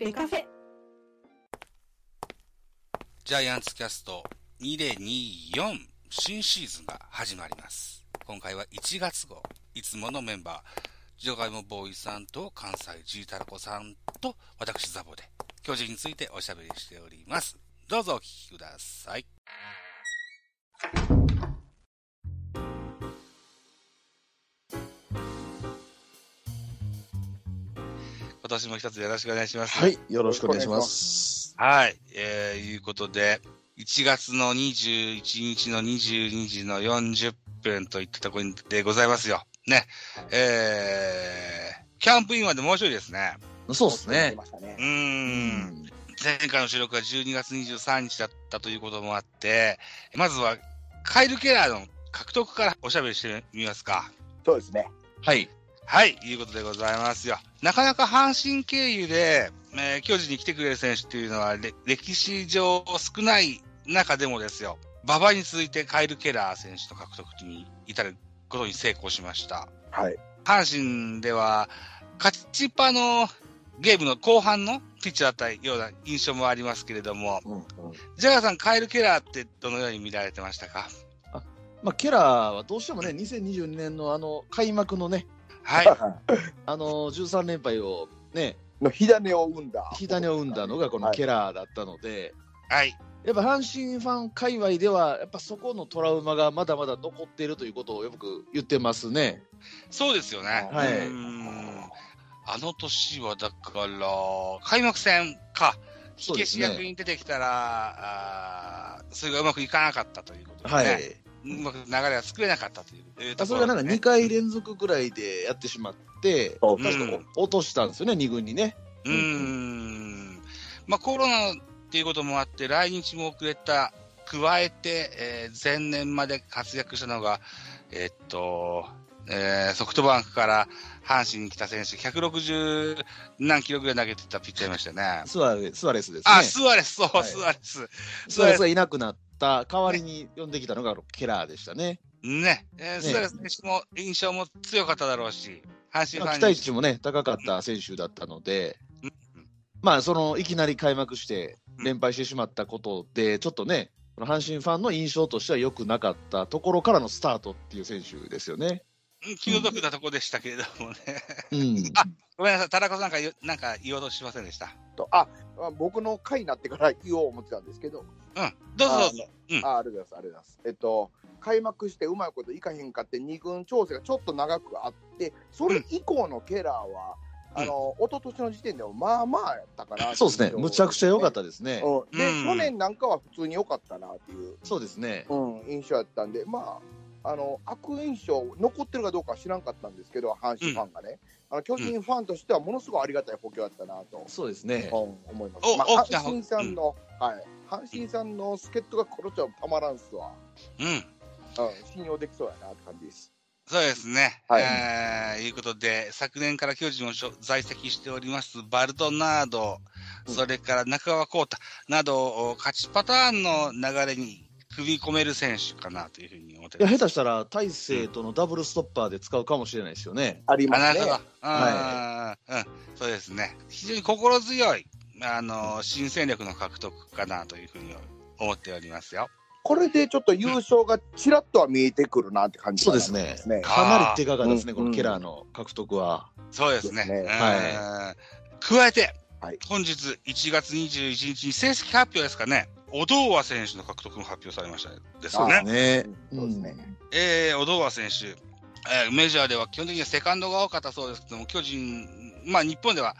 ベカフェジャイアンツキャスト2024新シーズンが始まります。今回は1月号、いつものメンバー、ジョガイモボーイさんと関西ジータラコさんと私ザボで巨人についておしゃべりしております。どうぞお聞きください。年も一つよろしくお願いします。はい、よろしくお願いします。はい。えー、いうことで、1月の21日の22時の40分といったところでございますよ。ね。えー、キャンプインまでもうちょいですね。そうですね。うーん。前回の収録が12月23日だったということもあって、まずは、カイル・ケラーの獲得からおしゃべりしてみますか。そうですね。はい。はい、いうことでございますよ。なかなか阪神経由で、えー巨人に来てくれる選手っていうのは、れ歴史上少ない中でもですよ、馬場に続いてカイル・ケラー選手の獲得に至ることに成功しました。はい。阪神では、勝ちっぱのゲームの後半のピッチャーだったような印象もありますけれども、うんうん、ジャガーさん、カイル・ケラーってどのように見られてましたか？まあ、ケラーはどうしてもね、2022年のあの、開幕のね、はい。あの、13連敗をね、の火種を生んだ。火種を生んだのがこのケラーだったので、はい。やっぱ阪神ファン界隈では、やっぱそこのトラウマがまだまだ残っているということをよく言ってますね。そうですよね。はいうーんあの年はだから、開幕戦か、火消しそうですね役に出てきたら、あーそれがうまくいかなかったということで、はねい。うまく流れが作れなかったというえーとそれがなんかころでね2回連続ぐらいでやってしまって、そううん落としたんですよね、2軍にね。うーん。まあコロナっていうこともあって、来日も遅れた、加えて、えー前年まで活躍したのが、えーっと、えーソフトバンクから阪神に来た選手、160何キロぐらい投げてたピッチャーいましたよね。スアレスアレスですね。あ、スアレス、そう、はいスアレス。スアレスがいなくなった代わりに呼んできたのがケラーでしたね。ね、えーねスアレス選手も印象も強かっただろうし、阪神期待値もね、高かった選手だったのでうん、まあ、そのいきなり開幕して連敗してしまったことで、ちょっとね、この阪神ファンの印象としては良くなかったところからのスタートっていう選手ですよね。うん気の毒なとこでしたけれどもね。うん。あごめんなさい、田中さんなんか言うなんか言おうとしませんでした？あ僕の回になってから言おう思ってたんですけど、うん、どうぞどうぞ。うん。あありがとうございます、ありがとうございます。えっと、開幕してうまいこといかへんかって、二軍調整がちょっと長くあって、それ以降のケラーは、うん。あの、一昨年の時点でもまあまあやったかな、そうですね。むちゃくちゃ良かったですね。うん、で、うん。去年なんかは普通に良かったなっていう、そうですね。うん、印象やったんで、まあ、あの悪印象、残ってるかどうかは知らんかったんですけど、阪神ファンがね、あの巨人ファンとしてはものすごいありがたい補強だったなと、そうですね。うん思います。おまあ、阪神さんの、はい、阪神さんの助っ人がこの人はたまらんっすわ、うん。うん、信用できそうやなって感じです。そうですね。はいえー、いうことで、昨年から巨人を所在籍しております、バルドナード、うんそれから中川幸太など、お勝ちパターンの流れに組み込める選手かなというふうに思っていや。下手したら大勢とのダブルストッパーで使うかもしれないですよね。あ、ありますねなるほど。。あーうん、そうですね。非常に心強い、あの、新戦力の獲得かなというふうに思っておりますよ。これでちょっと優勝がちらっとは見えてくるなって感じそうですねね。かなり手がかりですね、うんこのケラーの獲得は。そうですね。ですねうん加えて、はい本日1月21日に正式発表ですかね、小堂和選手の獲得も発表されましたですよね。ね。そうですね。えー、小堂和選手、えーメジャーでは基本的にはセカンドが多かったそうですけども、巨人、まあ日本では、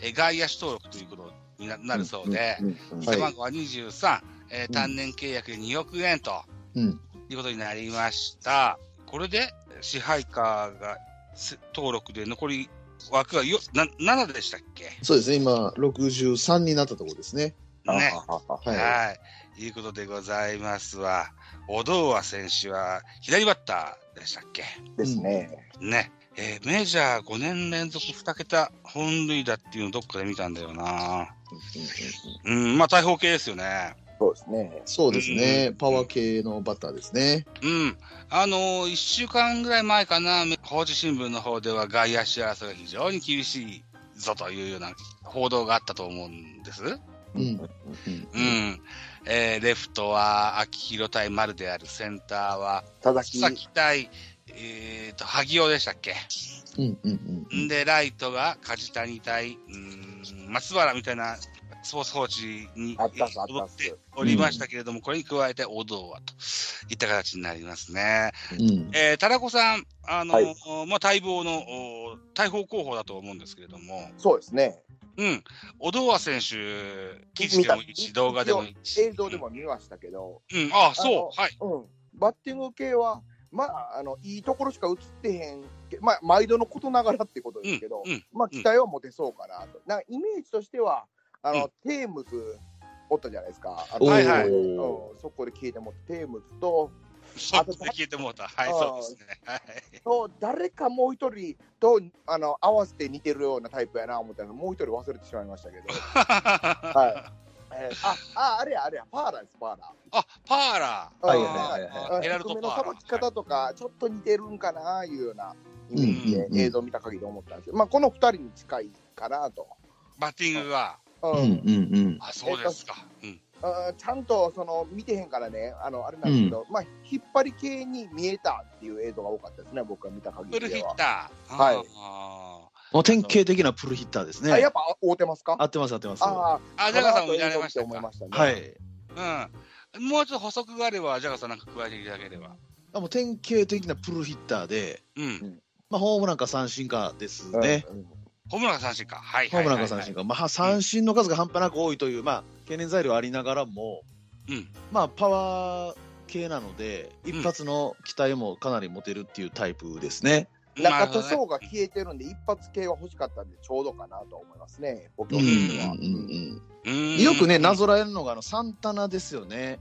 えー外野手登録ということにななるそうで、背番号は23、えーうん単年契約で2億円とうん。いうことになりました。これで支配下がせ登録で残り枠がよな7でしたっけ？そうですね、今、63になったところですね。ね。あはいはい。いうことでございますわ。小堂和選手は左バッターでしたっけ？ですね。ね。えーメジャー5年連続2桁本塁打っていうのどっかで見たんだよな。うん、まあ大砲系ですよね。そうですね。そうですね、パワー系のバッターですね。うん。あのー、1週間ぐらい前かな、高知新聞の方では外野手争いが非常に厳しいぞというような報道があったと思うんです。うん。うん。えーレフトは秋広対丸である、センターは佐々木対、えーと、萩尾でしたっけ？うん。うん。うん。んで、ライトが梶谷対、うーん、松原みたいなスポーツ報知にあっておりましたけれども、これに加えてお堂はといった形になりますね。うん。えー、タラコさん、あの、はいまあ、待望の、お大砲候補だと思うんですけれども、そうですね。うん、オドア選手、記事でもいいし、動画でもいいし。映像でも見ましたけど、うん。うん、ああ、そう、はい。うん、バッティング系は、まあ、あのいいところしか映ってへんけ、まあ、毎度のことながらってことですけど、うんうんまあ、期待は持てそうかなと、なイメージとしては、あのテームズおったじゃないですか、あのはいはい。うん。そこで消えてもテームズと、そうって聞いてもうた。はい、あそうですね。はい。と誰かもう一人とあの合わせて似てるようなタイプやな思ったら、もう一人忘れてしまいましたけど、はい。えーあああれや、あれや、パーラーです、パーラー。あ、パーラー。はいうん。はいはいはいヘラルド低めのパーラー。さばき方とか、ちょっと似てるんかないうようなイメージうん。で映像見た限り思ったんですけど、まあ、この2人に近いかなと。バッティングが。うんうん。うん。あ、そうですか。うん。ちゃんとその見てへんからね、あのあれなんですけど、まあ、引っ張り系に見えたっていう映像が多かったですね、僕が見た限りでは。ッター。はいあもう典型的なプルヒッターですねあやっ。ぱ合うてますか？合ってます、合ってます。あはああ、ジャガーさんも見られましたか？思いましたね。い。うん。もうちょっと補足があれば、ジャガーさんなんか加えていただければ。あもう典型的なプルヒッターで、うん。まあ、ホームランか三振かですうんね。うんホームランが三振か。はいホーはいはいはい。ムランか三振か。まあ、三振の数が半端なく多いという、まあ、懸念材料ありながらも、うん。まあ、パワー系なので、一発の期待もかなり持てるっていうタイプですね。中田翔が消えてるんで、一発系は欲しかったんで、ちょうどかなと思いますね、補強うんうんとしては。うんうんよくね、なぞらえるのがあのサンタナですよね。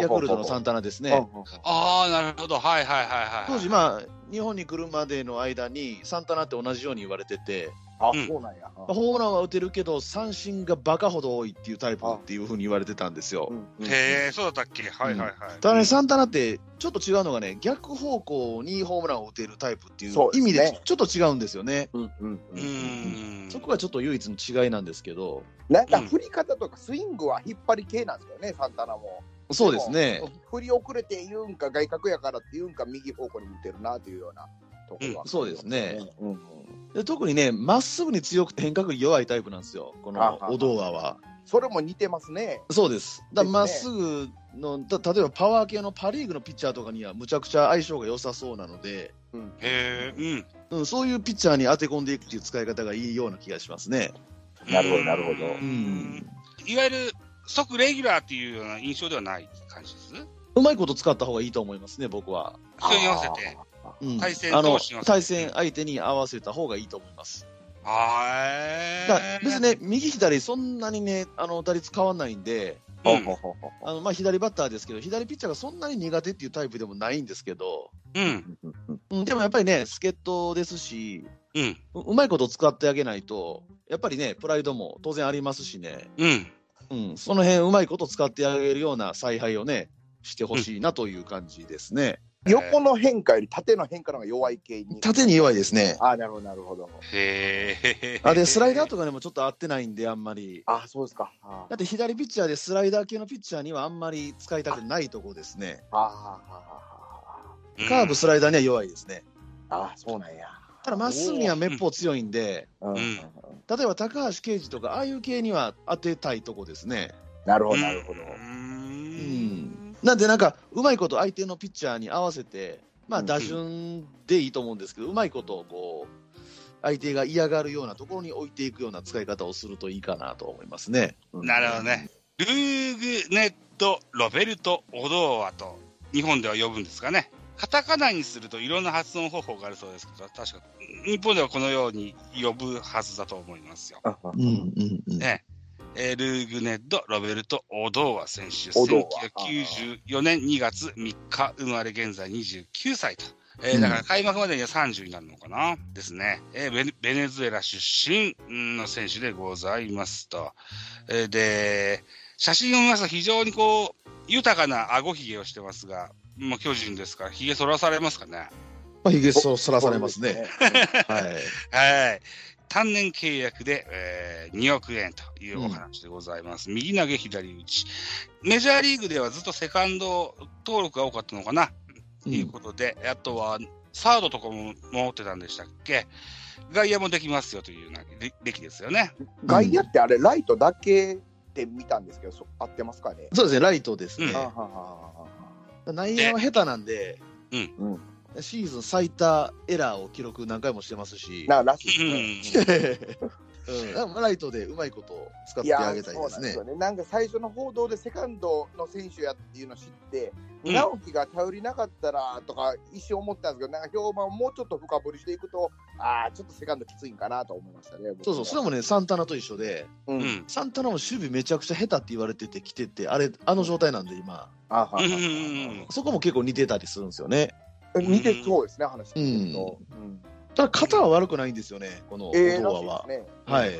ヤクルトのサンタナですね。ああ、なるほど。はいはいはいはい。当時、まあ、日本に来るまでの間に、サンタナって同じように言われてて、あ、うんそうなんや。まあホームランは打てるけど、三振がバカほど多いっていうタイプっていうふうに言われてたんですよ。うんへえ、そうだったっけ？はいはいはい。ただね、サンタナってちょっと違うのがね、逆方向にホームランを打てるタイプっていう意味でちょっと違うんですよね。うんうんううんーん。そこがちょっと唯一の違いなんですけど、なんか振り方とかスイングは引っ張り系なんですよね、サンタナも。そうですね。も振り遅れて言うんか、外角やからって言うんか、右方向に向いてるなというようなところは、うんそうですね。うんうんで特にね、まっすぐに強くて変化球に弱いタイプなんですよ、このオドーアは。それも似てますね。そうです。だまっですすぐの、た例えばパワー系のパ・リーグのピッチャーとかにはむちゃくちゃ相性が良さそうなので、うんへえ、うん。うん、そういうピッチャーに当て込んでいくっていう使い方がいいような気がしますね。なるほどなるほどううんん。いわゆる、即レギュラーっていうような印象ではない感じです？うまいこと使った方がいいと思いますね、僕は。人に合わせて。うん対戦あの投手に合わせて対戦相手に合わせた方がいいと思います。はだからい。別にね、右左そんなにね、あの打率変わんないんで、うん。ほうほうほうほあのまあ左バッターですけど、左ピッチャーがそんなに苦手っていうタイプでもないんですけど、うん。ううんうん、でもやっぱりね、助っ人ですし、うん。ううまいこと使ってあげないと、やっぱりね、プライドも当然ありますしね、うん。うん、その辺うまいこと使ってあげるような采配をね、してほしいなという感じですね。横の変化より縦の変化の方が弱い系に。縦に弱いですね。ああ、なるほど、なるほど。へえ。あで、スライダーとかでもちょっと合ってないんで、あんまり。ああ、そうですか。あだって左ピッチャーでスライダー系のピッチャーにはあんまり使いたくないとこですね。あ、ああ、カーブ、スライダーには弱いですね。あ、そうなんや。ただまっすぐにはめっぽう強いんで、うんん例えば高橋奎二とか、ああいう系には当てたいとこですね。なるほど、うんなるほど。う。うんん。なんでなんか、うまいこと相手のピッチャーに合わせて、まあうん打順でいいと思うんですけど、うまいことをこう、相手が嫌がるようなところに置いていくような使い方をするといいかなと思いますね。なるほどね。ルーグネット・ロベルト・オドーアと日本では呼ぶんですかね。カタカナにするといろんな発音方法があるそうですけど、確か日本ではこのように呼ぶはずだと思いますよ。うん。うんうんうん。ねえールーグネット・ロベルト・オドーア選手、オドーア1994年2月3日生まれ現在29歳と。えーうんだから開幕までには30になるのかな？ですね。えーベネズエラ出身うんの選手でございますと。えーで、写真を見ますと非常にこう、豊かな顎ひげをしてますが、まあ、巨人ですから、ひげ剃らされますかね。まあ、ひげそそらされますね。。はい。はい。単年契約で、えー2億円というお話でございます。右投げ左打ち。メジャーリーグではずっとセカンド登録が多かったのかな、ということで、あとはサードとかも持ってたんでしたっけ外野もできますよというようなれ歴ですよね。外野ってあれ、ライトだけで見たんですけど、そ合ってますかね。そうですね、ライトですね。うんあははは内野は下手なんで、うん。シーズン最多エラーを記録何回もしてますし、ならしういですね。うん、ライトでうまいこと使ってあげたいですね。そうなすよ。ね。なんか最初の報道でセカンドの選手やっていうのを知って、うん。直樹が頼りなかったらとか一瞬思ったんですけど、なんか評判をもうちょっと深掘りしていくと、ああ、ちょっとセカンドきついんかなと思いましたね。そうそう、それもね、サンタナと一緒で、う。うんん。サンタナも守備めちゃくちゃ下手って言われてて来てて、あれ、あの状態なんで今、あははそこも結構似てたりするんですよね。似てそうですね、話聞いてると。うんただ、肩は悪くないんですよね、このドアは。しいですね。はい。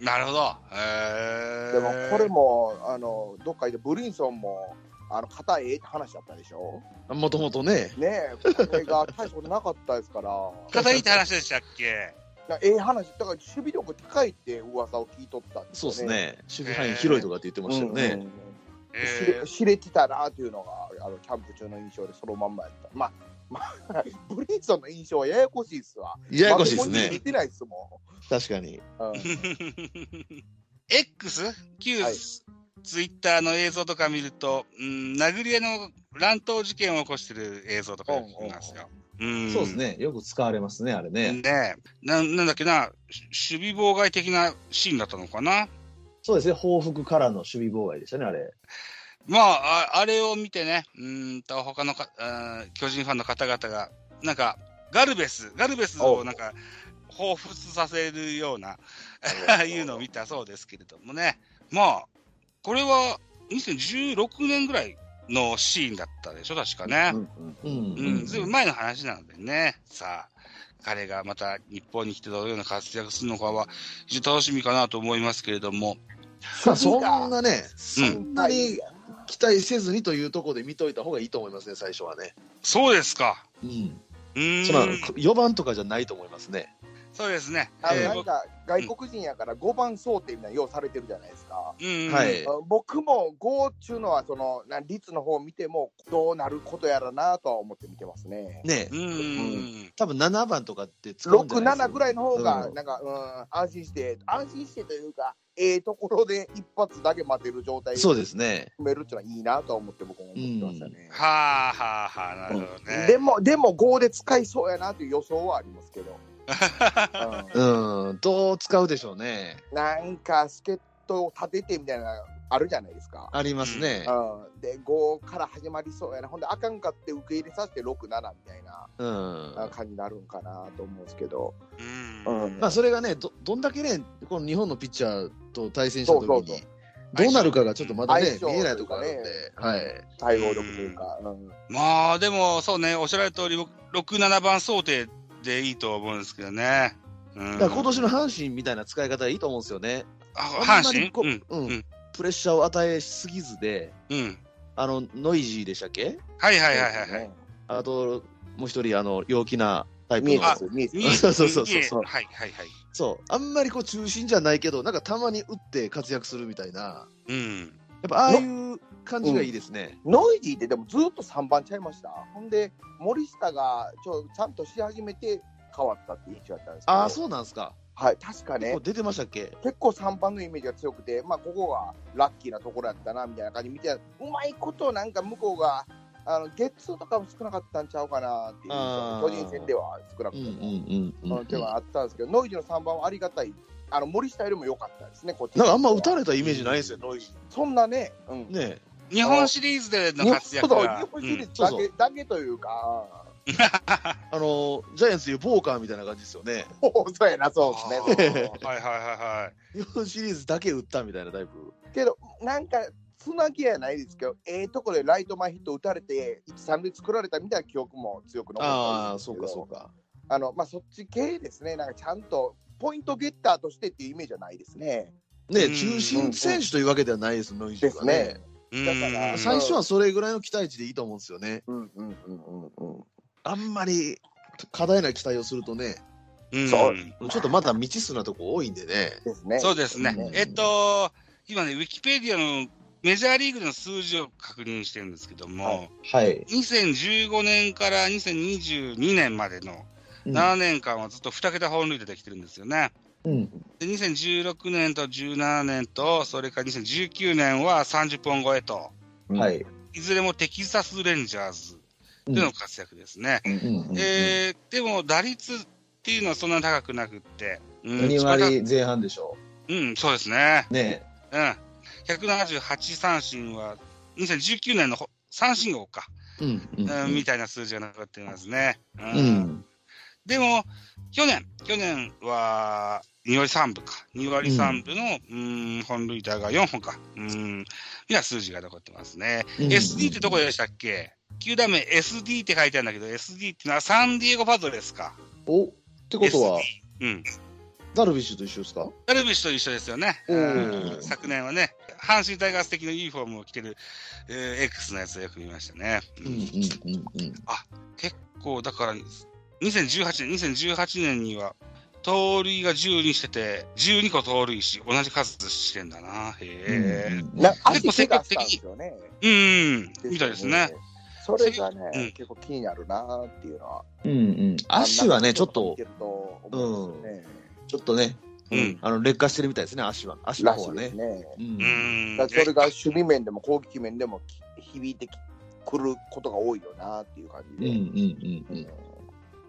なるほど。へーでもこれも、あの、どっかでブリンソンも、あの、肩ええって話だったでしょ？もともとね、ねえ、これが大したことなかったですから。肩いいって話でしたっけ？なええ話、だから守備力高いって噂を聞いとったんですよそうです。ね、守備範囲広いとかって言ってましたよね。知えれ知れてたなっていうのがあのキャンプ中の印象でそのまんまやった。まあ、まあ、ブリンソンの印象はややこしいっすわ。ややこしいですね。てないっすも確かに。ん。う ん X? 旧はいツイッターの映像とか見ると、うん、殴り合いの乱闘事件を起こしてる映像とか見ますよ。うんそうです。ね、よく使われますね、あれね。ねえななんだっけな、し守備妨害的なシーンだったのかな？そうですね、報復からの守備妨害でしたね、あれ。まあ、ああれを見てね、うーんと、他のか巨人ファンの方々が、なんか、ガルベス、ガルベスをなんか、彷彿させるような、いうのを見たそうですけれどもね。まあ、これは2016年ぐらいのシーンだったでしょ、確かね。うんうん、ずいぶん前の話なのでね。さあ、彼がまた日本に来てどのような活躍するのかは、非常に楽しみかなと思いますけれども。まあ、そんなね、そうんんなに期待せずにというところで見といた方がいいと思いますね、最初はね。そうですか。うん。うーん。その4番とかじゃないと思いますね。そうですね。あのえーなんか外国人やから5番想定みたいなようされてるじゃないですか。うん、はいあ僕も5っていうのはそのな率の方を見てもどうなることやらなとは思って見てますね。ねうん。うん。多分7番とかって使うんじゃ6、ないです7ぐらいの方がうんなんか、うん、安心して安心してというかええところで一発だけ待てる状態そうですね。埋めるっていうのはいいなとは思って僕も思ってましたね。はあはあはあ、なるほどね。でも、でも5で使いそうやなという予想はありますけど。うんうん、どう使うでしょうね。なんか助っ人を立ててみたいなあるじゃないですか。ありますね。うん、で5から始まりそうやなほんであかんかって受け入れさせて67みたいなうん。感じになるんかなと思うんですけど、うん。うんまあ、それがね、ど、どんだけね、この日本のピッチャーと対戦した時そうそうそうに、どうなるかがちょっとまだね、見えないところあるんで、はい。対応力というか、うんまあ、でも、そうね、おっしゃられた通り、6、7番想定でいいと思うんですけどね。うん。だから今年の阪神みたいな使い方がいいと思うんですよね。あ阪神？うん。うんうんプレッシャーを与えすぎずで、うん。あの、ノイジーでしたっけ？はいはいはいはいはい。あと、もう一人、あの、陽気なタイプの見えま。す、見えます。そうそうそうそうそう。はいはいはい。そう。あんまりこう中心じゃないけど、なんかたまに打って活躍するみたいな。うん。やっぱああいう感じがいいですね。ノイジーってでもずっと3番ちゃいました？ほんで、森下がちょちゃんとし始めて変わったって印象だったんですけど、ああ、そうなんですか。はい、確かね結構、出てましたっけ？結構3番のイメージが強くて、まあ、ここがラッキーなところやったなみたいな感じで見て、うまいことなんか向こうが、あのゲッツーとかも少なかったんちゃうかなっていう巨人戦では少なくうんとも、うんうんうん。うん、ではあったんですけど、ノイジーの3番はありがたい、あの森下よりも良かったですね、こっちなんかあんま打たれたイメージないですよ、ノイジそんなね、うん、ー。ね日本シリーズでの活躍日。本シリーズだけ,、だけというか、あの、ジャイアンツいうボーカーみたいな感じですよね。そうやな、そうですね。はいはいはいはい。日本シリーズだけ打ったみたいなタイプ。けど、なんか、つなぎやないですけど、ええとこでライト前ヒット打たれて、一三塁作られたみたいな記憶も強く残ってるああ、そうかそうか。あの、まあ、そっち系ですね、なんかちゃんとポイントゲッターとしてっていうイメージはないですね。ねうん中心選手というわけではないです、ノイジでーはねすね。。だからうん最初はそれぐらいの期待値でいいと思うんですよね。うんうんうんうんうん。あんまり過大な期待をするとね、うんそうちょっとまだ未知数なとこ多いんでね。ですね。そうですね。うんえっと、今ね、ウィキペディアのメジャーリーグの数字を確認してるんですけども、はいはい。2015年から2022年までの7年間はずっと2桁本塁打できてるんですよね。うん。で2016年と17年と、それから2019年は30本超えと、はい。いずれもテキサス・レンジャーズでの活躍ですね。うんうんえーでも打率っていうのはそんなに高くなくって、うん2割前半でしょうん、そうですね。う。ねうん。178三振は、2019年のほ三振王か、うん。ううんみたいな数字が残っていますね。ううん。でも、去年、去年は2割3分か。2割3分の、うん、本塁打が4本か。うん、いな数字が残ってますね。うん SD ってどこでしたっけ？球団名 SD って書いてあるんだけど、SD っていうのはサンディエゴパドレスか。おってことは SD、うん。ダルビッシュと一緒ですか？ダルビッシュと一緒ですよね。昨年はね、阪神タイガース的なユニフォームを着てる、えー X のやつをよく見ましたね。うんうんうんうん結構、だから、2018年、2018年には、盗塁が12してて、12個盗塁し、同じ数してんだな。へえ。うん。な結構積極的足怪我したんですよね。うん、みたいですね。。それがね、うん結構気になるなっていうのは。うんうん。足はね、ちょっとうんね。ちょっとね、うん。あの、劣化してるみたいですね、足は。足の方はね。ね。う。うんん。だからそれが守備面でも攻撃面でもき響いてくることが多いよなっていう感じうんで。うんうんうん。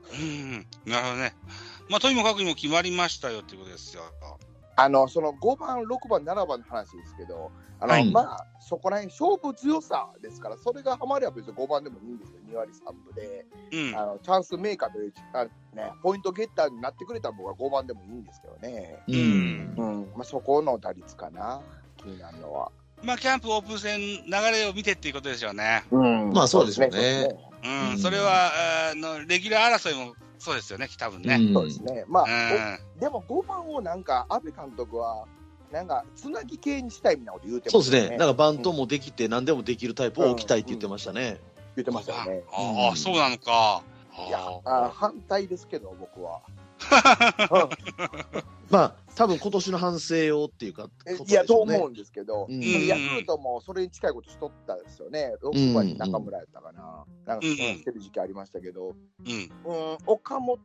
うん。なるほどね。まあ、とにもかくにも決まりましたよっていうことですよ。あの、その5番、6番、7番の話ですけど、あの、はいまあ、そこら辺勝負強さですから、それがハマれば別に5番でもいいんですよ、2割3分で。うん。あのチャンスメーカーというあ、ね、ポイントゲッターになってくれたら僕は5番でもいいんですけどね。うん。うん、まあ、そこの打率かな、気になるのは。まあ、キャンプオープン戦、流れを見てっていうことでしょうね。うんまあそうですよねそうですねうん。うんそれは、あの、レギュラー争いもそうですよね、多分ね。うんそうですね。まあ、うん。おでも5番をなんか、阿部監督は、なんか、つなぎ系にしたいみたいなこと言うてそうましたね。ですね。なんかバントもできて、何でもできるタイプを置きたいって言ってましたね。言ってましたよね。ああ、そうなのか。いや反対ですけど、僕は。まあ、多分今年の反省をっていうか、こといや、と思うんですけど、うんヤクルトもそれに近いことしとったですよね。6番に中村やったかな。なんか、うんうんしてる時期ありましたけど、うん。うん、岡本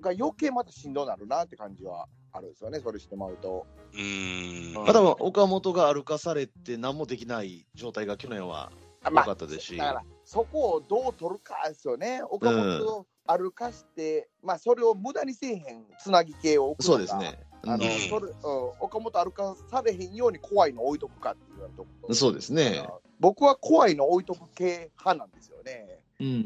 が余計またしんどなるなって感じはあるんですよね、それしてまうと。うん。まあ、多分岡本が歩かされて何もできない状態が去年はあ良かったですし。だから、そこをどう取るかですよね。岡本を歩かして、まあ、それを無駄にせえへんつなぎ系を置くそうですね。あの、うんそれ、うん、岡本歩かされへんように怖いの置いとくかって言われるとこうんそうですね。僕は怖いの置いとく系派なんですよね。うんうんう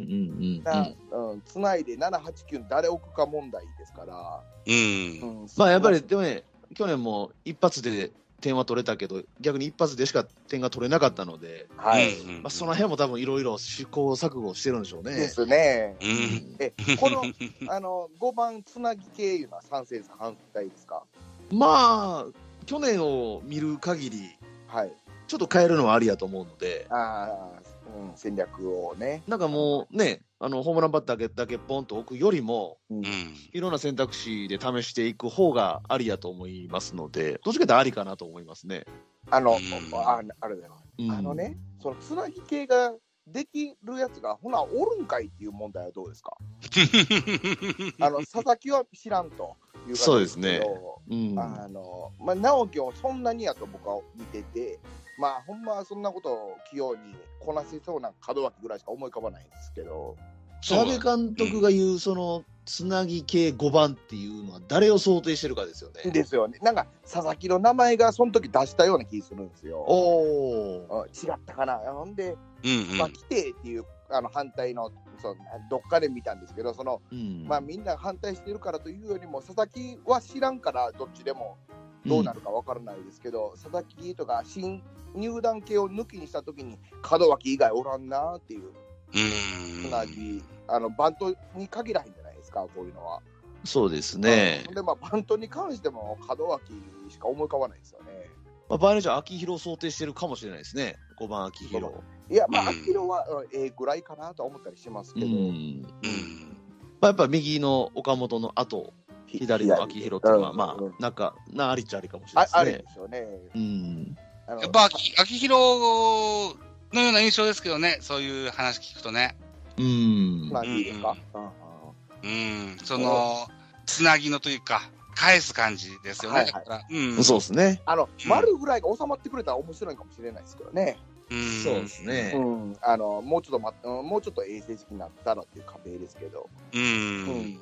んう。なんうん、つないで7、8、9誰置くか問題ですから。うん。うんまあやっぱり、でもね、去年も一発で点は取れたけど、逆に一発でしか点が取れなかったので、はい。うんまあ、その辺も多分いろいろ試行錯誤してるんでしょうね。ですね。うん。え、この、あの、5番つなぎ系いうのは賛成ですか反対ですか？まあ、去年を見る限り、はい。ちょっと変えるのはありやと思うので、ああ、うん、戦略をね。なんかもうね、あのホームランバッターだけだけポンと置くよりも、うんうん。いろんな選択肢で試していく方がありやと思いますので、どっちかというとありかなと思いますね。あの、うんああれだよ。うんあのね、そのつなぎ系ができるやつが、ほな、おるんかいっていう問題はどうですか？あの、佐々木は知らんという感じそうですねけどうん、あの、まあ、直樹をそんなにやと僕は見てて、まあ、ほんまはそんなことを器用にこなせそうな門脇ぐらいしか思い浮かばないんですけど、そう阿部監督が言う、そのつなぎ系5番っていうのは、誰を想定してるかですよね。ですよね。なんか、佐々木の名前がその時出したような気するんですよ。おーうん違ったかな。ほんで、うんうんまあ、来てっていうあの反対のそのどっかで見たんですけど、そのうんまあ、みんなが反対してるからというよりも、佐々木は知らんから、どっちでもどうなるかわからないですけど、佐々木とか新入団系を抜きにしたときに、門脇以外おらんなっていう、うんつなぎ、あのバントに限らへんじゃないですか、こういうのは。そうですねうん。で、まあ、バントに関しても、門脇しか思い浮かばないですよね。まあ、場合によっては秋広を想定してるかもしれないですね。5番秋広。いや、まあ、うん秋広はうんええぐらいかなとは思ったりしますけど、うん。うんまあ、やっぱ右の岡本の後、左の秋広っていうのは、まあ、なんか、なありっちゃありかもしれないああれですね。ですよね。うん。やっぱ秋、秋広のような印象ですけどね、そういう話聞くとね。うん。まあいいですか。うんうん、その、つなぎのというか、返す感じですよね。はいはいうん。そうですね。あの、うん丸ぐらいが収まってくれたら面白いかもしれないですけどね。うん。そうですね。うん。あの、もうちょっとま、うんもうちょっと衛生的になったらっていう壁ですけど。う。うんん。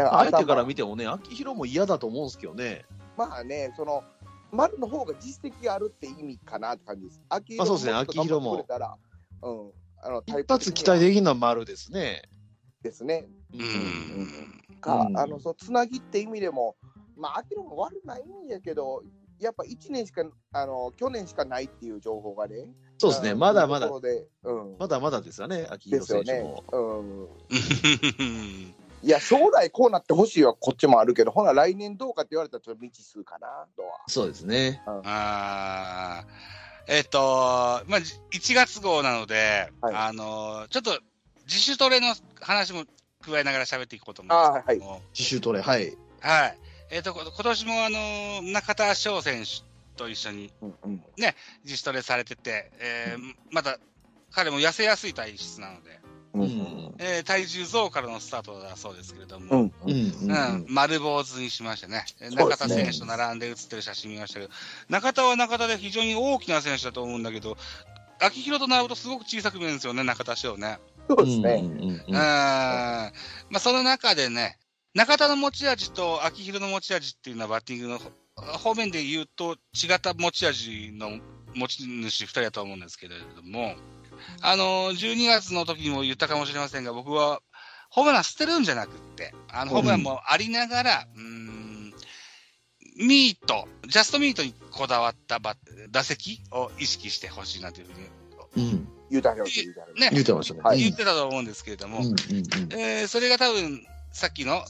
なんか相手から頭見てもね、秋広も嫌だと思うんですけどね。まあね、その、丸の方が実績があるって意味かなって感じです。秋まあそうですね秋広もうん。あの、一発期待できるのは丸ですね。ですね。うん。か、うんあの、そのつなぎって意味でも、まあ、秋広も悪ないんやけど、やっぱ1年しか、あの、去年しかないっていう情報がね。そうですね。まだまだうん。まだまだですよね、秋広選手も。。うん。う んいや、将来こうなってほしいはこっちもあるけど、ほな、来年どうかって言われたらちょっと未知数かな、とは。そうですね。あーえっ、と、まあ、じ1月号なので、はいあの、ちょっと自主トレの話も加えながら喋っていこうと思うんですけども、自主トレ、はい。はい。えっ、と、こ今年もあの、中田翔選手と一緒にうんうん。自主トレされてて、えーまた、彼も痩せやすい体質なので、うん。うん。えー体重増からのスタートだそうですけれども、うん。うん。うん。うん、丸坊主にしましてね、すね。中田選手と並んで写ってる写真見ましたけど、中田は中田で非常に大きな選手だと思うんだけど、秋広と並ぶとすごく小さく見えるんですよね、中田翔ね。そうですね。うんうんうん。うん。まあ、その中でね、中田の持ち味と秋広の持ち味っていうのはバッティングの方面で言うと違った持ち味の持ち主二人だと思うんですけれども、あの、12月の時にも言ったかもしれませんが、僕はホームラン捨てるんじゃなくって、あの、ホームランもありながら、うーん、ミート、ジャストミートにこだわったバッ打席を意識してほしいなというふうにうん。言うたらよ言うたらよね言ってましたね。はい言ってたと思うんですけれども、うんうんうんえーそれが多分、さっきの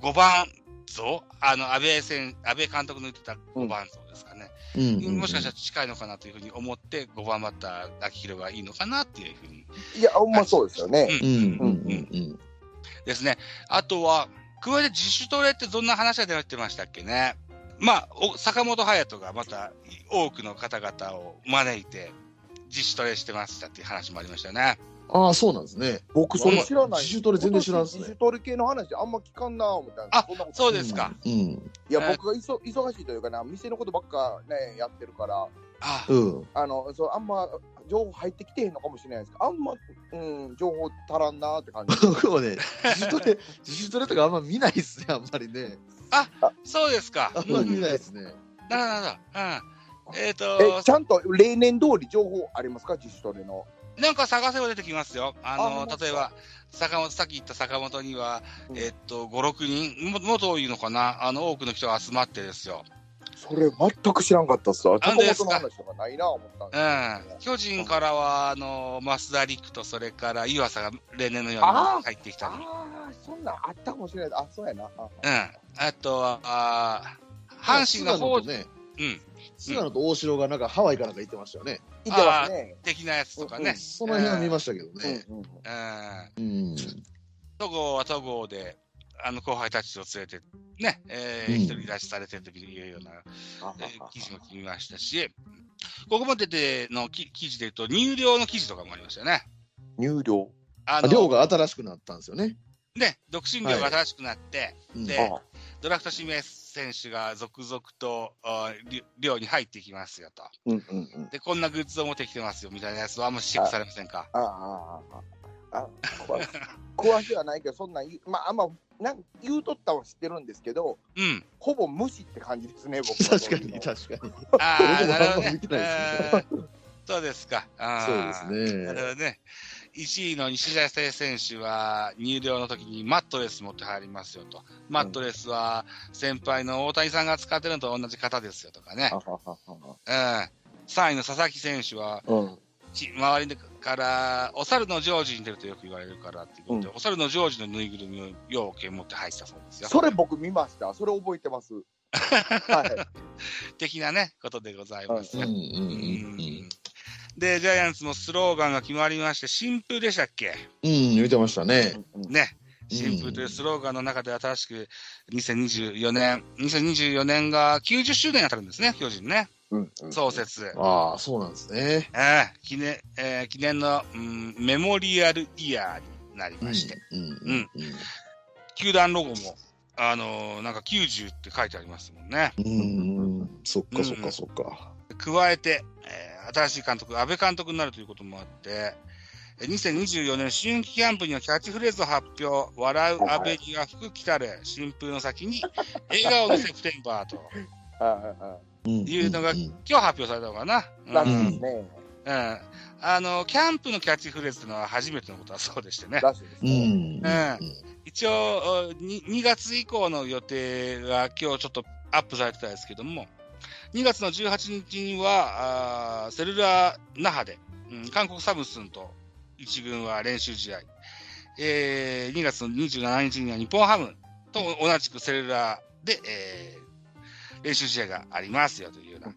5番像、あの、安倍選、安倍監督の言ってた5番像ですかね。うんうんうんもしかしたら近いのかなというふうに思って、5番バッター、秋広がいいのかなっていうふうに。いや、ほんまそうですよね。うんうんうんうんですね。あとは、加えて自主トレってどんな話が出てましたっけね。まあ、お坂本勇人がまた多くの方々を招いて自主トレしてましたっていう話もありましたよね。ああ、そうなんですね。僕、それ知らない。自主トレ全然知らんっすね自主トレ系の話あんま聞かんな、思ったんですあそうですか。うん。いや、えー僕がいそ忙しいというかな、店のことばっかね、やってるから、あ、うん。あの、そう、あんま情報入ってきてへんのかもしれないですけど、あんま、うん、情報足らんなって感じ。僕もね、自主トレ、自主トレとかあんま見ないっすね、あんまりね。そうですか。あんまり見ないですね。なるほど。うん。えっ、とえ、ちゃんと例年通り情報ありますか、自主トレの。なんか探せば出てきますよ。ああの、ほんま例えば、坂本、さっき言った坂本には、うんえっと、5、6人、ももっと多いのかな？あの、多くの人が集まってですよ。それ全く知らんかったっすわ。なんですか？坂本の話とかないな思ったんうん。ですけど巨人からは、あの、増田陸と、それから湯浅が例年のように入ってきたり。ああ、そんなんあったかもしれない。あ、そうやな。あうん。あとは、あー阪神の方、ね、うん。菅野と大城がなんかハワイかなんか行ってましたよね。いてますね。的なやつとかね。その辺は見ましたけどね。うん。戸郷は戸郷で、あの、後輩たちを連れて、ね、えー、うん一人立ちされてるというような、あえー記事も見ましたし、ここまででのき記事で言うと、入寮の記事とかもありましたよね。入寮。ああ寮が新しくなったんですよね。ね、独身寮が新しくなって、うんであドラフト指名選手が続々とあり寮に入ってきますよと。うんうんうん。で、こんなグッズを持ってきてますよみたいなやつはあんまチェックされませんか？ああ、ああ、ああ。詳し詳しいはないけど、そんなん言う、まあ、あんま、なん言うとったは知ってるんですけど、うん。ほぼ無視って感じですね、僕は確かに、確かに。あ あ、なるほどね そうですか。あそうーですねなるほどね。1位の西田選手は入寮の時にマットレス持って入りますよと。マットレスは先輩の大谷さんが使ってるのと同じ型ですよとかねうん。3位の佐々木選手は、うん。ち周りから、お猿のジョージに出るとよく言われるからっていうことで、うお猿のジョージのぬいぐるみをようけ持って入ったそうですよ。それ僕見ました。それ覚えてます。はい。的なね、ことでございますよ。うんうんうんううんんで、ジャイアンツもスローガンが決まりまして、新風でしたっけ？うん、言ってましたね。ね。新風というスローガンの中で新しく2024年、2024年が90周年に当たるんですね、巨人ね。うんうん創設。ああ、そうなんですね。ええ記念、えー記念の、うん、メモリアルイヤーになりまして、うん。うんうん。球団ロゴも、あのーなんか90って書いてありますもんね。うん。うん。そっかそっかそっか。加えて、えー新しい監督、安倍監督になるということもあって、えー2024年春季キャンプにはキャッチフレーズを発表、笑う安倍には福来たれ、新風の先に、笑顔のセプテンバーと。はいうんい。うのが、うん今日発表されたのかな。ね。うん。あの、キャンプのキャッチフレーズというのは初めてのことだそうでしてね。一応、に 2, 月以降の予定が今日ちょっとアップされてたんですけども、2月の18日には、セルラー那覇で、うん韓国サムスンと一軍は練習試合。えー2月の27日には日本ハムと同じくセルラーで、えー練習試合がありますよというような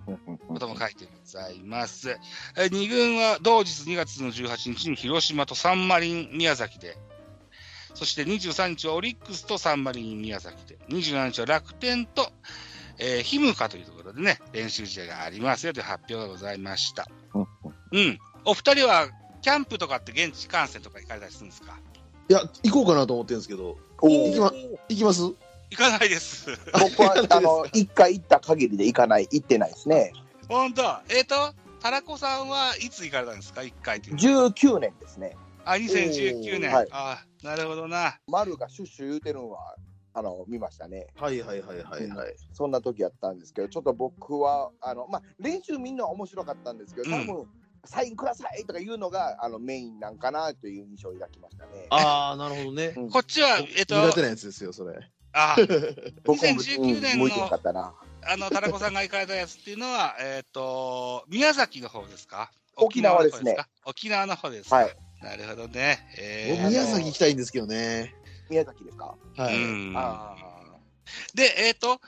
ことも書いてございます。えー二軍は同日2月の18日に広島とサンマリン宮崎で、そして23日はオリックスとサンマリン宮崎で、27日は楽天と、えー、ヒムカというところでね、練習試合がありますよという発表がございました。うん。お二人は、キャンプとかって現地観戦とか行かれたりするんですか？いや、行こうかなと思ってるんですけど、お行きまー行きます？行かないです。僕は、あの、一回行った限りで行かない、行ってないですね。本当？えっ、と、タラコさんはいつ行かれたんですか ?1 回っていうのは。19年ですね。あ、2019年。はいあなるほどな。丸がシュッシュ言うてるのは、あの、見ましたね。はいはいはいはいはい。そんな時やったんですけど、ちょっと僕は、あの、まあ、練習見るのは面白かったんですけど、多分、サインくださいとか言うのが、あの、メインなんかなという印象を抱きましたね。ああ、なるほどね。うんこっちは、えっ、と、苦手なやつですよ、それ。あ、僕も2019年の向いてなかったな。あの、タラコさんが行かれたやつっていうのは、えっ、と、宮崎の方ですか？沖縄ですね沖縄の方ですか？はいなるほどね。え僕宮崎行きたいんですけどね。宮崎ですか？はい。うんあで、えっ、と、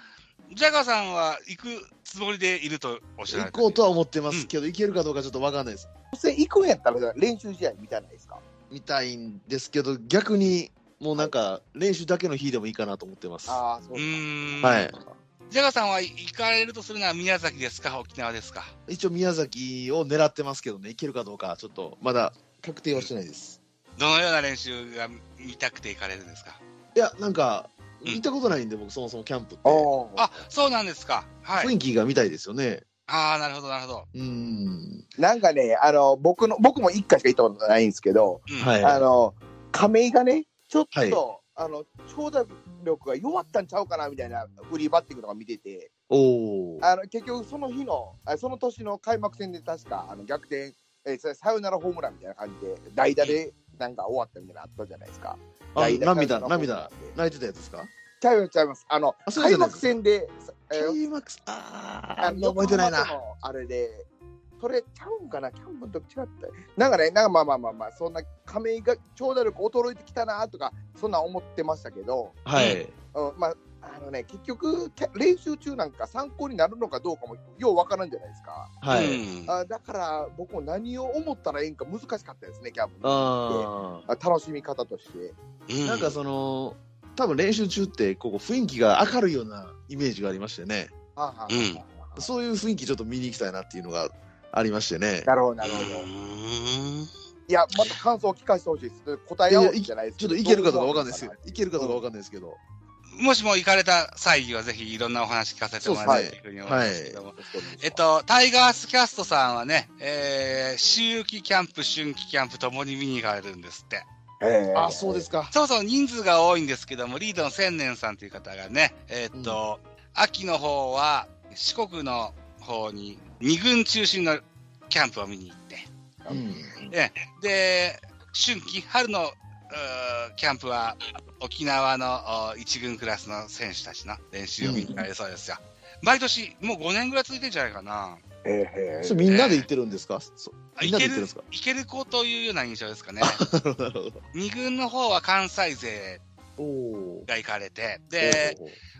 ジャガーさんは行くつもりでいるとおっしゃら行こうとは思ってますけど、行けるかどうかちょっとわかんないです。行くんやったら練習試合見たないですか？見たいんですけど、逆に、もうなんか、練習だけの日でもいいかなと思ってます。ああ、そううですーん。はい。ジャガーさんは行かれるとするのは宮崎ですか？沖縄ですか？一応宮崎を狙ってますけどね、行けるかどうか、ちょっとまだ確定はしてないです。どのような練習が見たくて行かれるんですか？いや、なんか、うん行ったことないんで、僕そもそもキャンプって。あ、そうなんですか。はい。雰囲気が見たいですよね。ああ、なるほど、なるほど。うーん。なんかね、あの、僕の、僕も一回しか行ったことないんですけど、うんはい。あの、亀井がね、ちょっと、はいあの、長打力が弱ったんちゃうかなみたいなフリーバッティングとか見てて、おー。あの、結局その日の、あその年の開幕戦で確か、あの、逆転、えーさサヨナラホームランみたいな感じで、代打でなんか終わったみたいなのあったじゃないですか。あ涙、涙で、泣いてたやつですか？ちゃいます、ちゃいます。あの、あ開幕戦で、えー開幕す、あー、あ覚えてないな。あれで、それちゃうんかな、キャンプの時違った。なんかね、なんかまあまあまあまあ、そんな亀井が長打力衰えてきたなとか、そんなん思ってましたけど、はい。うん、まあ、あのね、結局、練習中なんか参考になるのかどうかもようわからんじゃないですか。はい。うんあだから、僕も何を思ったらいいんか難しかったですね、キャンプああ楽しみ方として。ー。なんかその、多分練習中って、ここ雰囲気が明るいようなイメージがありましてね。はあそういう雰囲気ちょっと見に行きたいなっていうのがありましてね。なるほど、なるほど。うーんいや、また感想を聞かせてほしいです。答え合おうじゃないですちょっと行けるかどうかわかんないですよ。行けるかどうかわかんないですけど。もしも行かれた際にはぜひいろんなお話聞かせてもらいたいというふうに思いますけども。えっと、タイガースキャストさんはね、えー、秋季キャンプ、春季キャンプともに見に行かれるんですって。えーあ、そうですか。そうそう人数が多いんですけども、リードの千年さんという方がね、えーっと、秋の方は四国の方に二軍中心のキャンプを見に行って、うん。で、春季、春のキャンプは沖縄のお一軍クラスの選手たちの練習を見に行かれるそうですよ。毎年、もう5年ぐらい続いてんじゃないかな。えーそれみんなで行ってるんですか？そあみんなでいけるいける子というような印象ですかね。なるほど、なるほど。二軍の方は関西勢が行かれて、で、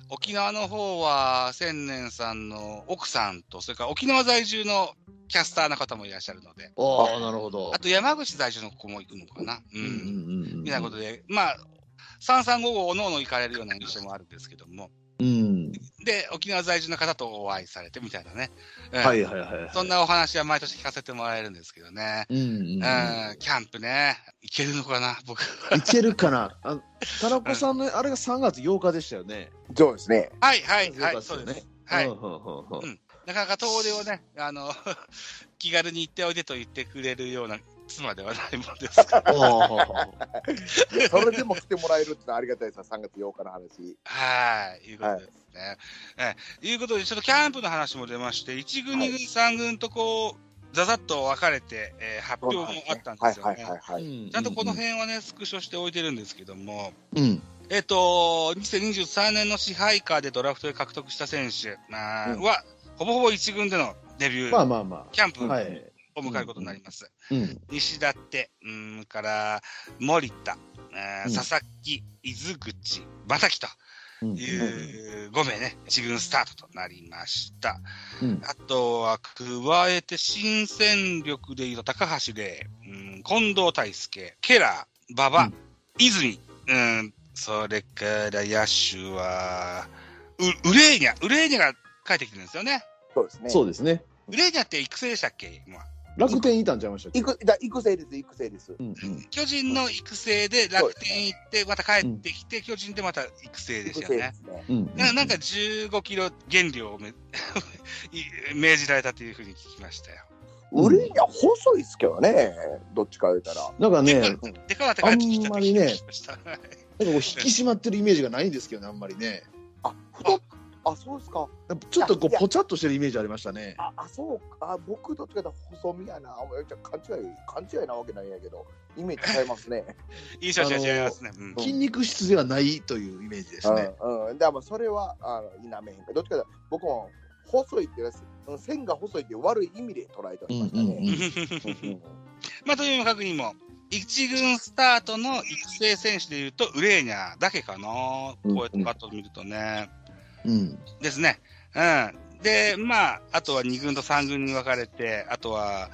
沖縄の方は千年さんの奥さんと、それから沖縄在住のキャスターの方もいらっしゃるので、ああ、なるほどあ。と山口在住の子も行くのかな。う。うんうんんうんみたいなことで、まあ、3355おのおの行かれるような印象もあるんですけども。うん。で、沖縄在住の方とお会いされてみたいなね。うんはいはいはいはい。そんなお話は毎年聞かせてもらえるんですけどね。うんうんうん、キャンプね。行けるのかな僕。いけるかな？あ田中さんの、あれが3月8日でしたよね。そうですね。はいはいはい、そうです。はい。うんなかなか遠出をね、あの、気軽に行っておいでと言ってくれるような妻ではないもんです それでも来てもらえるってのはありがたいですよ、3月8日の話。はい、いうことですね。ええいうことで、ちょっとキャンプの話も出まして、1軍、2軍、3軍とこう、ざざっと分かれて、えー発表もあったんですよね。はいはいはいはい。ちゃんとこの辺はね、スクショしておいてるんですけども、うん。えっ、と、2023年の支配下でドラフトで獲得した選手あーうんは、ほぼほぼ1軍でのデビュー、まあまあまキャンプはい。迎えることになります。うん。西舘、うん、から、森田、えーうん佐々木、伊豆口、正木とうんいう5名ね、1軍スタートとなりました。うんあとは、加えて新戦力でいうと高橋で、うん、近藤大輔、ケラー、馬場、うん泉、うん、それから野手は、う、ウレーニャ、ウレーニャが帰ってきてるんですよね。そうですね。そうですね。ウレーニャって育成でしたっけ？今。楽天いたんちゃいましたっけ？育だ育成です、育成です。うんうん。巨人の育成で楽天行って、また帰ってきて、巨人でまた育成でし育たよね。ね。うん。ななんか15キロ減量を命じ られたというふうに聞きましたよ。うん売れには細いですけどね、どっちか言うたら。なんかね、でかなって帰ってきたと聞きました。こう引き締まってるイメージがないんですけどね、あんまりね。あ、太っ、あ、そうですか。ちょっとこう、ぽちゃっとしてるイメージありましたね。あ、あそうか。あ僕どっちかというと細身やな。お前じゃあ勘違い、勘違いなわけないんやけど、イメージ違いますね。印象違いますね。うん筋肉質ではないというイメージですね。うん、うん。だからそれは、あの、否めへんか。どっちかというと、僕も細いってやつ、うん線が細いっていう悪い意味で捉えておりましたね。うんうんまあ、という確認も、一軍スタートの育成選手でいうと、ウレーニャだけかな。こうやってパッと見るとね。うん。ですね。うん。で、まあ、あとは2軍と3軍に分かれて、あとは、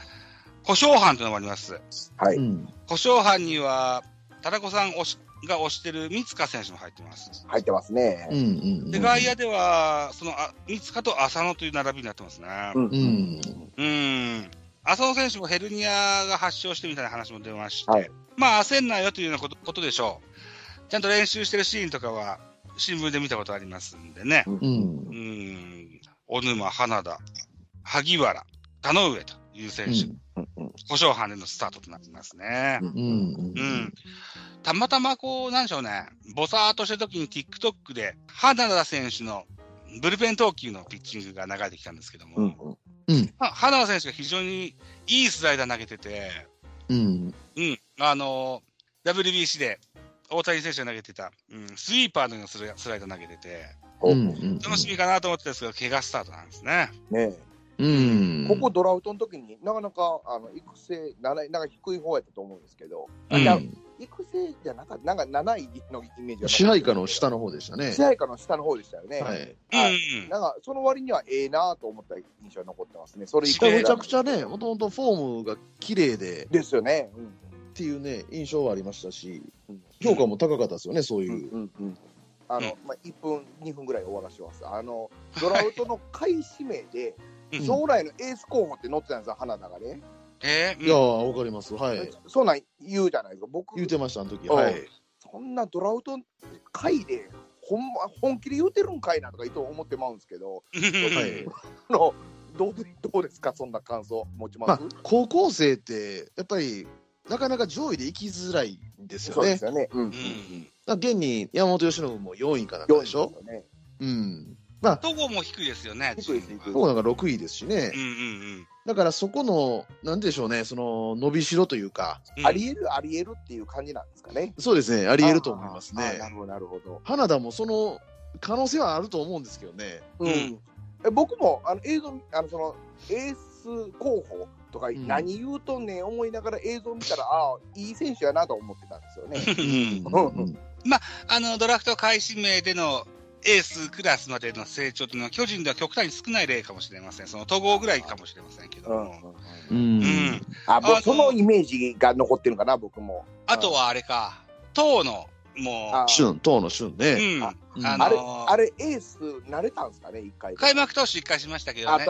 故障班というのもあります。はい。うん。故障班には、田中さん推しが推してる三塚選手も入ってます。入ってますねうん。う。ん。で、外野では、その、あ三塚と浅野という並びになってますね。うんうん。うん。浅野選手もヘルニアが発症してみたいな話も出まして、はいまあ、焦んないよというようなことことでしょう。ちゃんと練習してるシーンとかは、新聞で見たことありますんでね。うん。うん。小沼、花田、萩原、田上という選手、うんうん故障班でのスタートとなってますね。うん。うん。たまたまこう、なんでしょうね、ボサーっとした時に TikTok で、花田選手のブルペン投球のピッチングが流れてきたんですけども、うんうんまあ花田選手が非常にいいスライダー投げてて、うん。うん、あの WBC で大谷選手が投げてた、うん、スイーパーのようなスライダー投げてて、うん。楽しみかなと思ってたんですけど、怪我スタートなんですね。ねうん。ここドラフトの時になかなかあの育成ななんか低い方やったと思うんですけど、うん育成じゃなかったなんか7位のイメージが支配下の下の方でしたね支。配下の下の方でしたよね。はい。うん。なんかその割にはええなと思った印象が残ってますね。それ以これめちゃくちゃね、もともとフォームが綺麗でですよね。うんっていうね、印象はありましたしうん、評価も高かったですよね、そううんいう。うんうんあの、うんまあ、1分、2分ぐらい終わらせます。あの、ドラフトの下位指名で、うん将来のエース候補って載ってたんですよ、花田がね。えーいやー、わかります。はい。そうなん言うじゃないですか。僕、言うてました、あの時。うんはい。そんなドラフト回で、ほんま、本気で言うてるんかいなとかいつも思ってまうんですけど、うんはい。あのどうでどうですか、そんな感想持ちます、まあ、高校生って、やっぱり、なかなか上位で行きづらいんですよね。だかそうですよね。うん。うんら現に山本由伸も4位かなんか4でしょね。うん。まあ、戸郷も低いですよね。低いです低いここなんか6位ですしねうん。うんだからそこの、なんでしょうね、その、伸びしろというか、うん。ありえる、ありえるっていう感じなんですかね。そうですね、あり得ると思いますねな。るほど、なるほど。花田もその可能性はあると思うんですけどね。うんうんえ僕もあの映像あのそのエース候補とかん何言うとんねん思いながら映像見たらああいい選手やなと思ってたんですよね。うんうんあの、ドラフト開始名でのエースクラスまでの成長というのは、巨人では極端に少ない例かもしれません。その、統合ぐらいかもしれませんけどうんも。そのイメージが残ってるかな僕も。あとはあれか、党のもあ旬、党の旬う。うね。ん。あうんあのあれ、あれ、エース、慣れたんですかね、一回で。開幕投手一回しましたけどね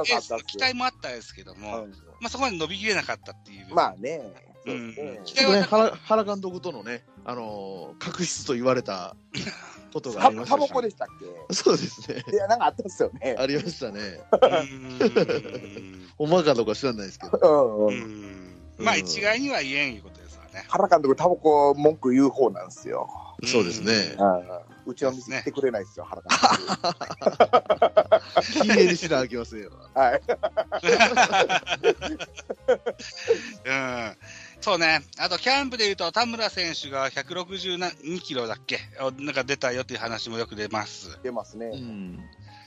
期待もあったですけども、うんまあそこまで伸びきれなかったっていう。まあね、そううん。期待はね、原原監督とのね、あのー確執と言われた ことがあタりましたしタバコでしたっけ？そうですね。いや、なんかあったっすよね。ありましたね。うんほんまかどうか知らないですけど。うん。まあ一概には言えんいうことですわね。原監督、タバコ文句言う方なんですよ。そうですね。うちの店来てくれないですよ、原監督。きれいにしなあきませんよ。はい。うん。そうね。あと、キャンプで言うと、田村選手が162キロだっけ？なんか出たよっていう話もよく出ます。出ますね。うん。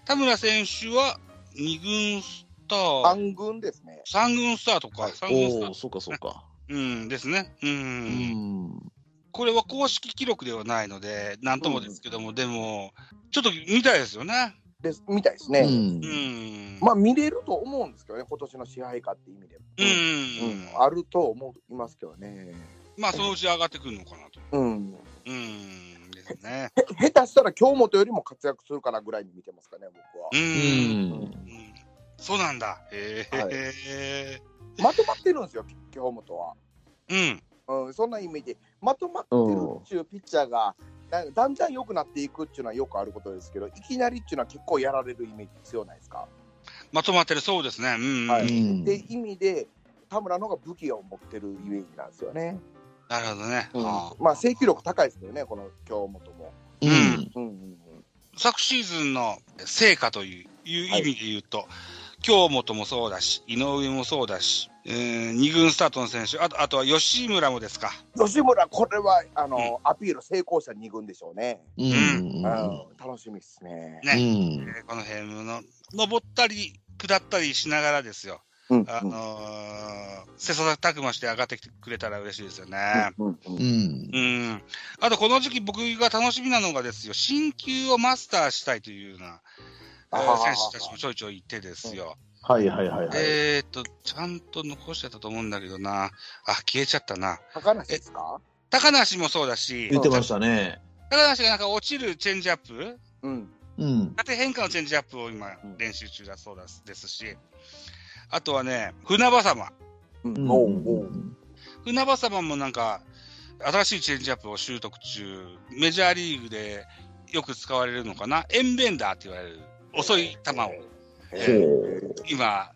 田村選手は2軍スター、暗軍ですね。3軍スターとか、3軍スターおお、そうかそうか。うんですね。うん。うん。これは公式記録ではないので、なんともですけども、でも、ちょっと見たいですよね。ですみたいですね。うんうん。まあ、見れると思うんですけどね、今年の支配下って意味でも。うん。うんあると思いますけどね。まあ、そのうち上がってくるのかなと。うん。うん。ですね。へ下手したら京本よりも活躍するかなぐらいに見てますかね、僕はう。。うんん。うんそうなんだ。へはいえ。まとまってるんですよ、京本は。うん。うん、そんな意味で、まとまってるっていうピッチャーが、だんだん良くなっていくっていうのはよくあることですけど、いきなりっていうのは結構やられるイメージ強ないですか？まとまってる、そうですね。うん。はいうんって意味で、田村の方が武器を持ってるイメージなんですよね。なるほどね。うんはあまあ、制球力高いですけどね、この京本も。うん。うんうんうん昨シーズンの成果といういう意味で言うと、京本もそうだし、井上もそうだし、えー、二軍スタートの選手、あとあとは吉村もですか。吉村、これはあの、アピール成功した2軍でしょうね。うん。うん楽しみですね。ねうんえーこの辺の、登ったり、下ったりしながらですよ。うんあのー、切磋琢磨して上がってきてくれたら嬉しいですよね。うんうんうん。うん。あと、この時期僕が楽しみなのがですよ、新球をマスターしたいというような、選手たちもちょいちょいいてですよ。はいはいはいはい。えーっと、ちゃんと残してたと思うんだけどな。あ、消えちゃったな。高梨ですか？高梨もそうだし言っ、てましたね。高梨がなんか落ちるチェンジアップ？うん。うん。縦変化のチェンジアップを今うん練習中だそうですですし、あとはね、船場様。うん船場様もなんか、新しいチェンジアップを習得中、メジャーリーグでよく使われるのかな、エンベンダーって言われる、遅い球をえほ今、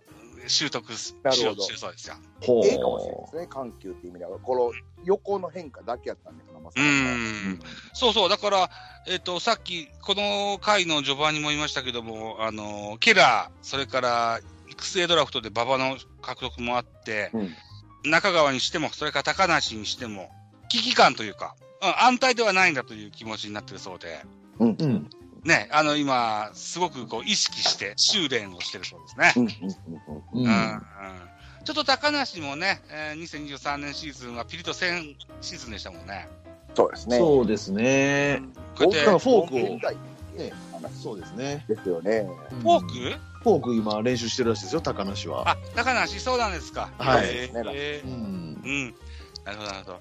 習得しようとしてるそうですよ。ほええかもしれないですね、緩急っていう意味では。この横の変化だけやったんで、うん。そうそう、だから、えっ、と、さっき、この回の序盤にも言いましたけども、あの、ケラー、それから、育成ドラフトで馬場の獲得もあって、うん中川にしても、それから高梨にしても、危機感というか、うん安泰ではないんだという気持ちになってるそうで、うんう。うん。ね、あの、今、すごくこう、意識して、修練をしてるそうですね。うんうんうんううんん。ちょっと高梨もね、えー2023年シーズンはピリと1000シーズンでしたもんね。そうですね。そうですね。こうやって、だからフォークをそうですね。ですよね。フォーク？フォーク今練習してるらしいですよ、高梨は。あ、高梨、そうなんですか。はいへーうん。うん。なるほど、なるほど。